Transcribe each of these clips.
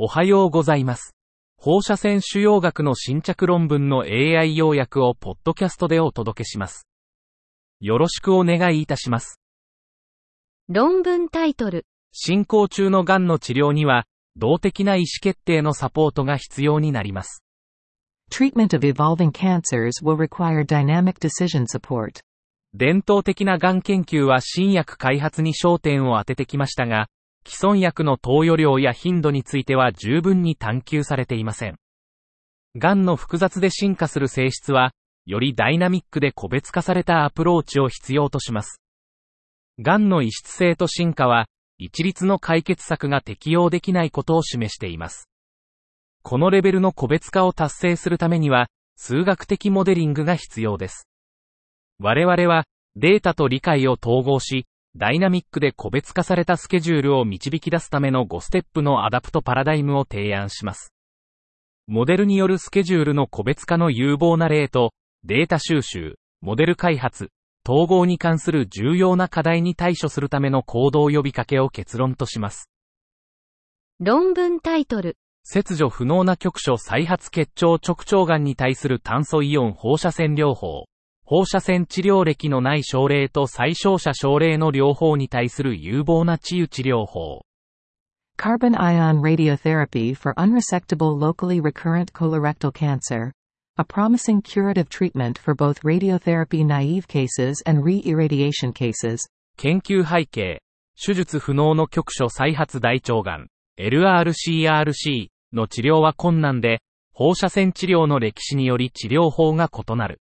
おはようございます。放射線腫瘍学の新着論文の AI 要約をポッドキャストでお届けします。よろしくお願いいたします。論文タイトル。進行中の癌の治療には、動的な意思決定のサポートが必要になります。Treatment of evolving cancers will require dynamic decision support. 伝統的な癌研究は新薬開発に焦点を当ててきましたが、既存薬の投与量や頻度については十分に探求されていません。癌の複雑で進化する性質は、よりダイナミックで個別化されたアプローチを必要とします。癌の異質性と進化は、一律の解決策が適用できないことを示しています。このレベルの個別化を達成するためには、数学的モデリングが必要です。我々は、データと理解を統合し、ダイナミックで個別化されたスケジュールを導き出すための5ステップの ADAPT パラダイムを提案します。モデルによるスケジュールの個別化の有望な例と、データ収集、モデル開発、統合に関する重要な課題に対処するための行動呼びかけを結論とします。論文タイトル。切除不能な局所再発結腸直腸癌に対する炭素イオン放射線療法。放射線治療歴のない症例と再症者症例の両方に対する有望な治癒治療法。Carbon ion radiotherapy for unresectable locally recurrent colorectal cancer. A promising curative treatment for both radiotherapy naive cases and re-irradiation cases. 研究背景。手術不能の局所再発大腸がん、LRCRC の治療は困難で、放射線治療の歴史により治療法が異なる。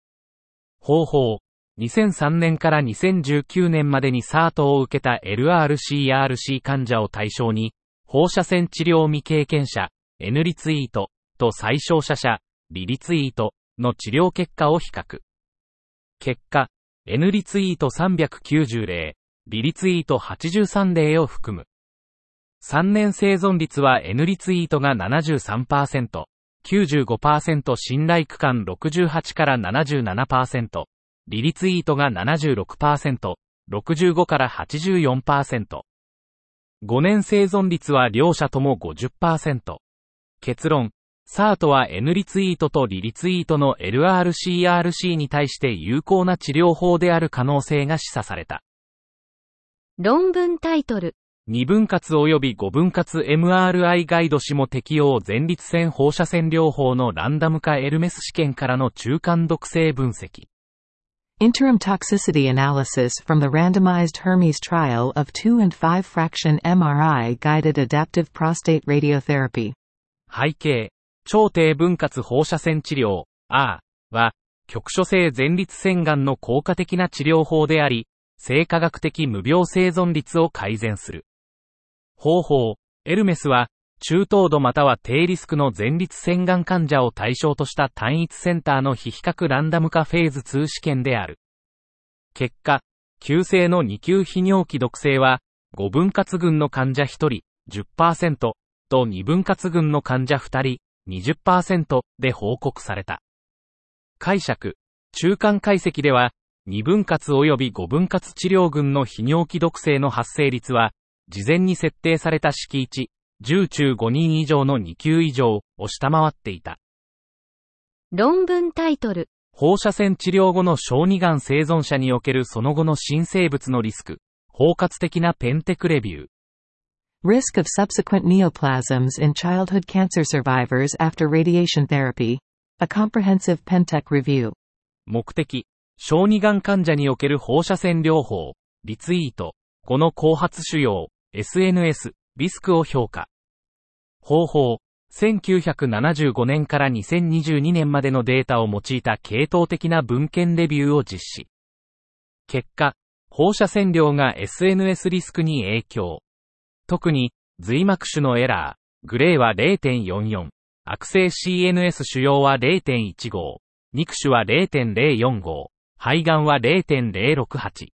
方法。2003年から2019年までに SART を受けた LRCRC 患者を対象に、放射線治療未経験者、N リツイートと再症者者、リリツイートの治療結果を比較。結果、N リツイート390例、リリツイート83例を含む。3年生存率は N リツイートが73%、95%信頼区間68から77%、リリツイートが76%、65から84%。5年生存率は両者とも50%。結論。SART は N リツイートとリリツイートの LRCRC に対して有効な治療法である可能性が示唆された。論文タイトル。2分割及び5分割 MRI ガイドも適用前立腺放射線療法のランダム化エルメス試験からの中間毒性分析。Interim toxicity analysis from the randomized Hermes trial of 2 and 5 fraction MRI guided adaptive prostate radiotherapy. 背景、超低分割放射線治療、R は、局所性前立腺がんの効果的な治療法であり、生化学的無病生存率を改善する。方法、エルメスは、中等度または低リスクの前立腺がん患者を対象とした単一センターの非比較ランダム化フェーズ2試験である。結果、急性の2級泌尿器毒性は、5分割群の患者1人、10%と2分割群の患者2人、20%で報告された。解釈、中間解析では、2分割及び5分割治療群の泌尿器毒性の発生率は、事前に設定された式1、10中5人以上の2級以上を下回っていた。論文タイトル。放射線治療後の小児がん生存者におけるその後の新生物のリスク、包括的なペンテクレビュー。Risk of subsequent neoplasms in childhood cancer survivors after radiation therapy. A comprehensive Pentec review. 目的、小児がん患者における放射線療法、リツイート、この後発腫瘍、SNS、リスクを評価。方法、1975年から2022年までのデータを用いた系統的な文献レビューを実施。結果、放射線量が SNS リスクに影響。特に、髄膜種のエラー、グレーは0.44、悪性 CNS 腫瘍は0.15、肉種は0.045、肺がんは0.068。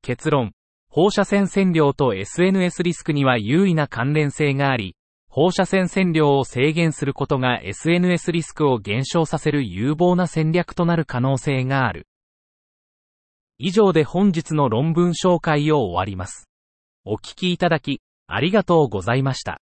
結論、放射線線量と SNS リスクには優位な関連性があり、放射線線量を制限することが SNS リスクを減少させる有望な戦略となる可能性がある。以上で本日の論文紹介を終わります。お聞きいただき、ありがとうございました。